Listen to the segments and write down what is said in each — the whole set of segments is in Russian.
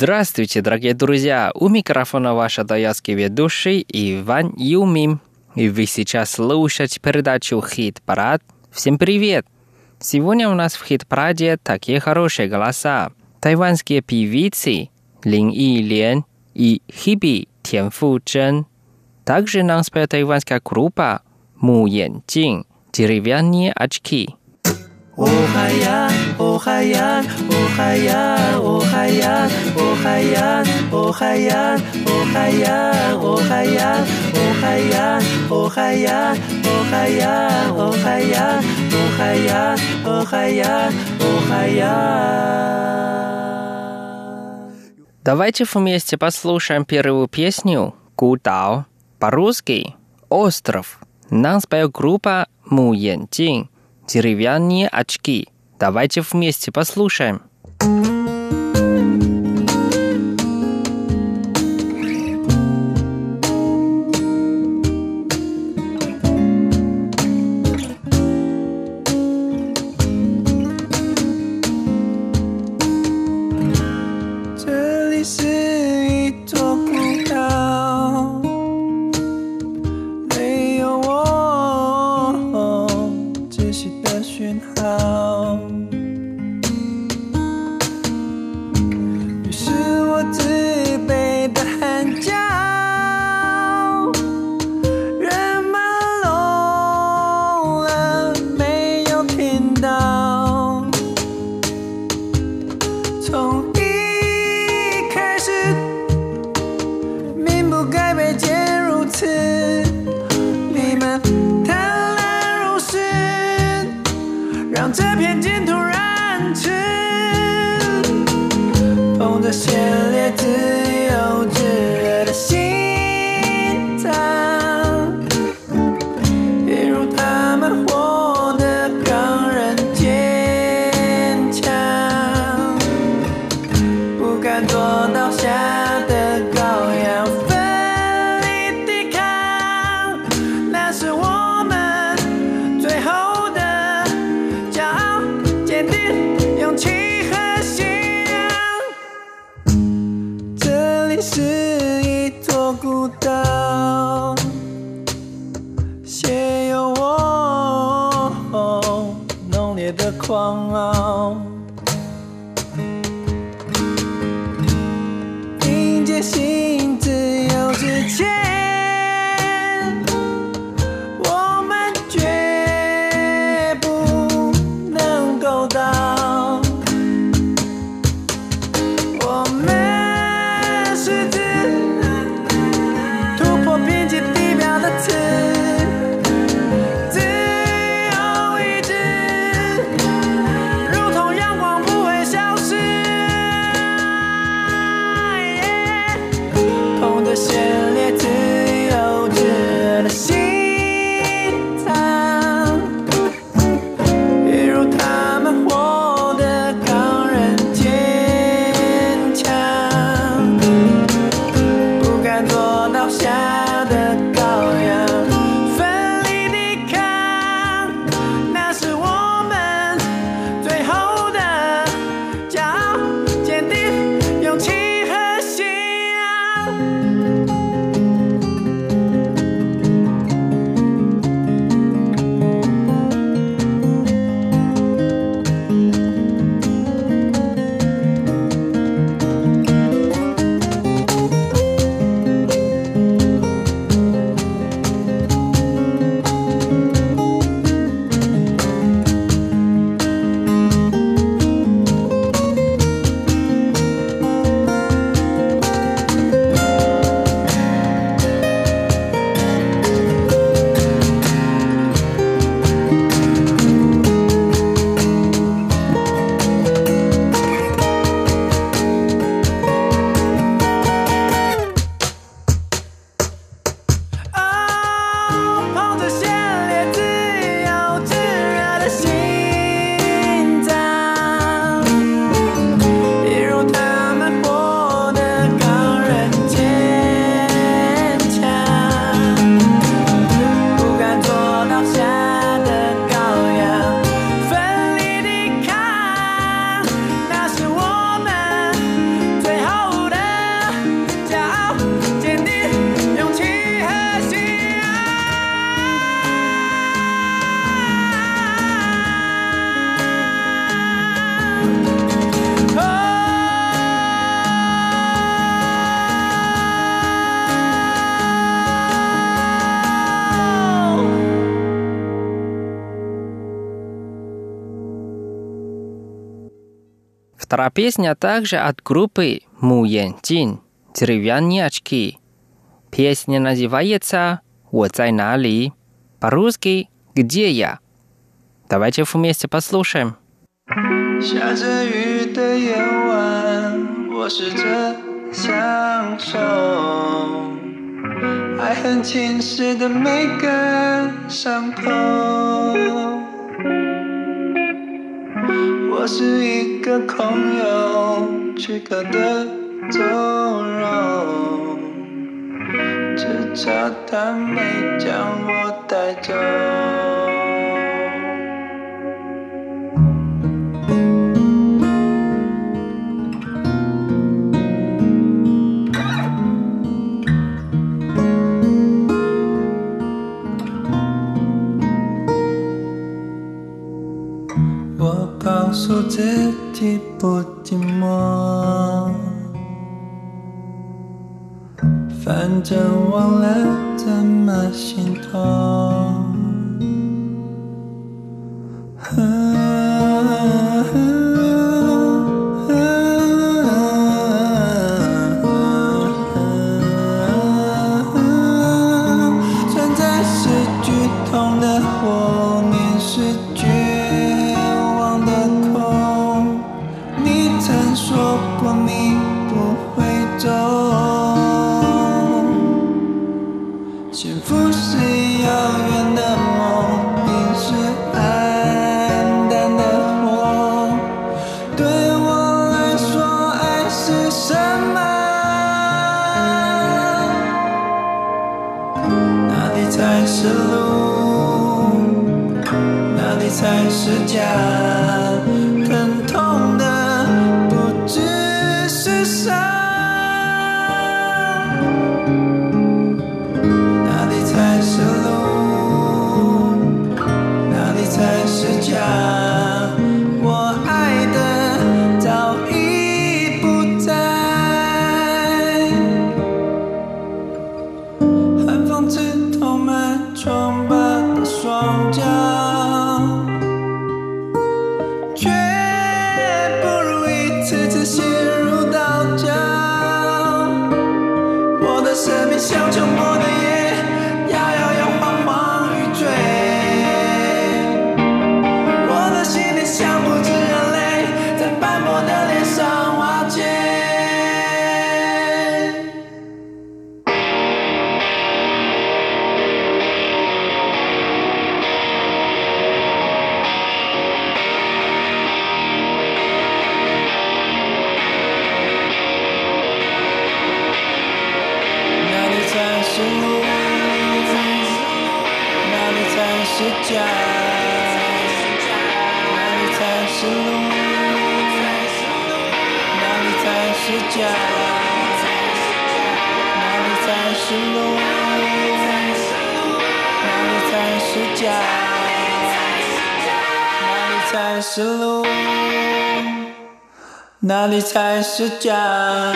Здравствуйте, дорогие друзья! У микрофона ваш даятский ведущий Иван Юмим. И вы сейчас слушаете передачу «Хит-парад». Всем привет! Сегодня у нас в «Хит-параде» такие хорошие голоса. Тайванские певицы Лин И Лен и Хиби Тян Фу Чжэн. Также нам споет тайванская группа Му Ян «Деревянные очки». Охаян, охаян, охаян, охаян, охаян, охаян, охаян, охаян, охаян, охаян, охаян, охаян, охаян, охаян. Давайте вместе послушаем первую песню «Гудао». По-русски «Остров». Нам споет группа Му Ян Джин деревянные очки. Давайте вместе послушаем. 这些日子写有我浓烈的狂傲。迎接新自由之前 Вторая песня а также от группы Му Ян Джин «Деревянные очки». Песня называется «Wo zai на ли?» По-русски «Где я?». Давайте вместе послушаем. 下着雨的夜晚，我试着享受爱恨侵蚀的每个伤口。是一个空有躯壳的纵容，只差他没将我带走。告诉自己不寂寞。反正忘了怎么心痛说家。哪里才是哪里才是路？哪里才是家？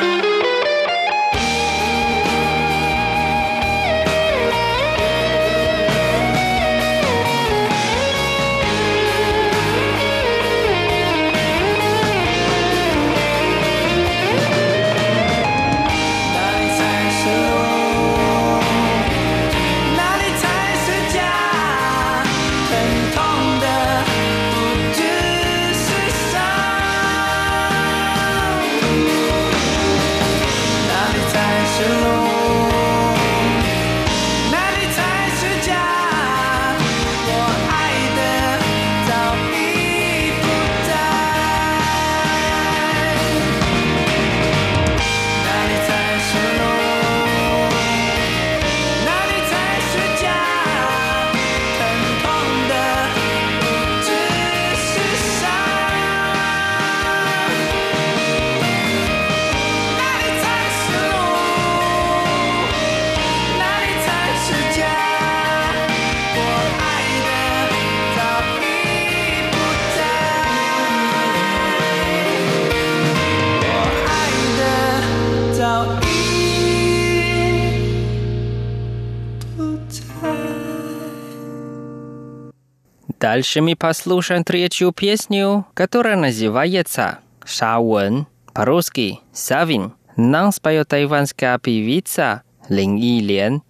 Дальше мы послушаем третью песню, которая называется «Шауэн», по-русски «Савин». Нам споет тайванская певица Лин Илен.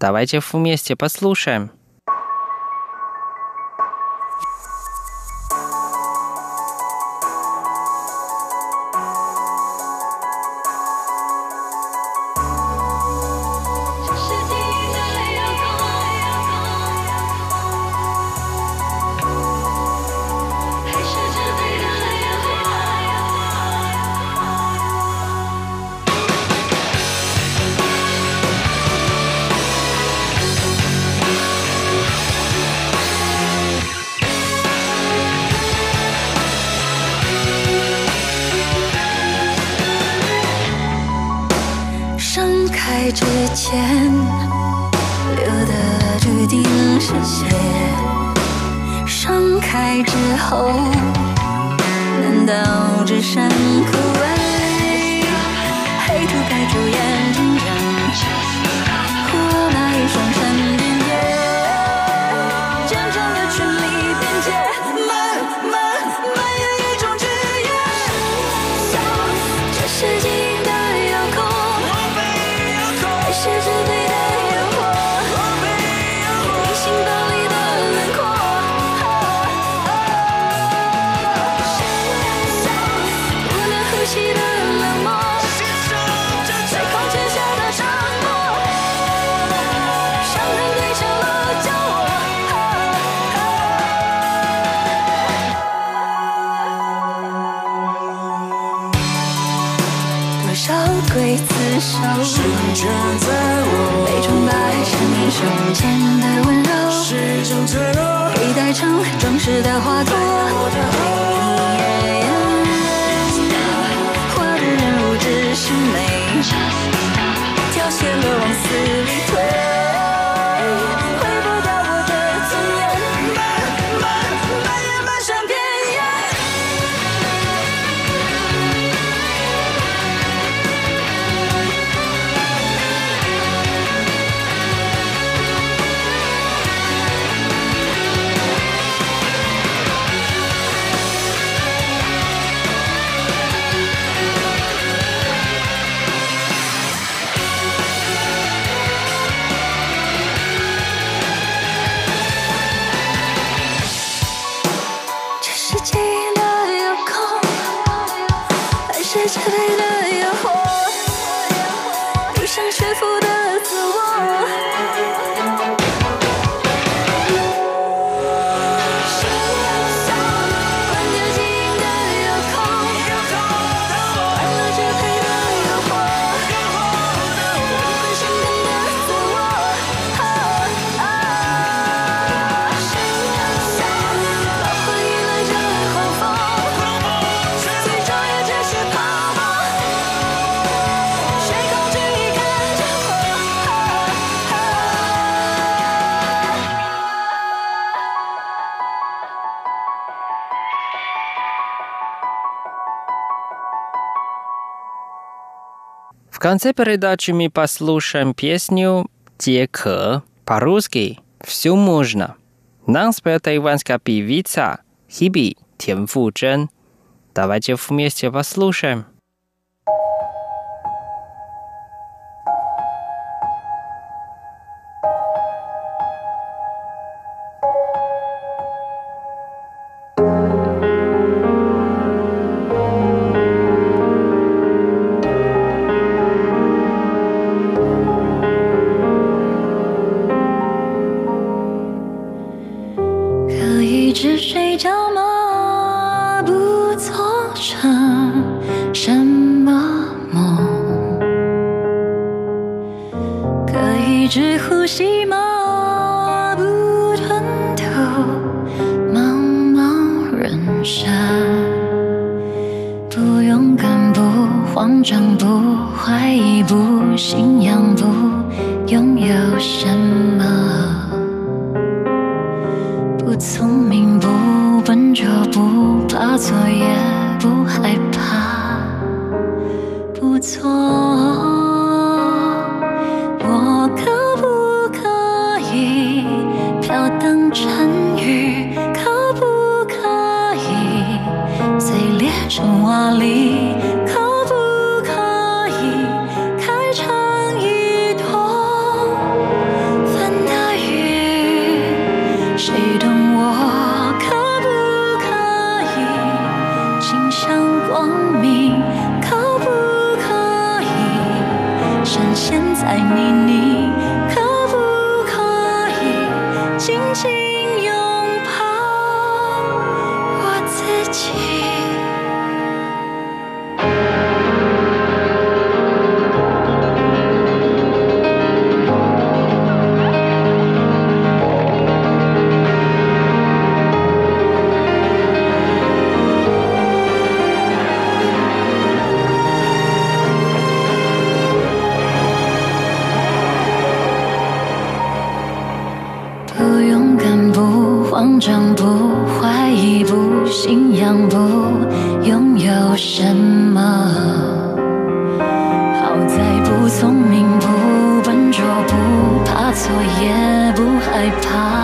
Давайте вместе послушаем. 是雪，盛开之后，难道只剩枯萎？黑土盖住眼睛，睁不一双双。成装饰的花朵。花的人物只是美，凋谢了。是纸杯的烟火，不想屈服的自我。конце передачи мы послушаем песню "Тек" По-русски «Все можно». Нам спела тайванская певица Хиби Тянфу Давайте вместе послушаем. 有什么不聪明不笨拙不怕错也不害怕不错。心像光明可不可以深陷在泥泞不勇敢不慌张不怀疑不信仰不拥有什么。好在不聪明不笨拙不怕错也不害怕。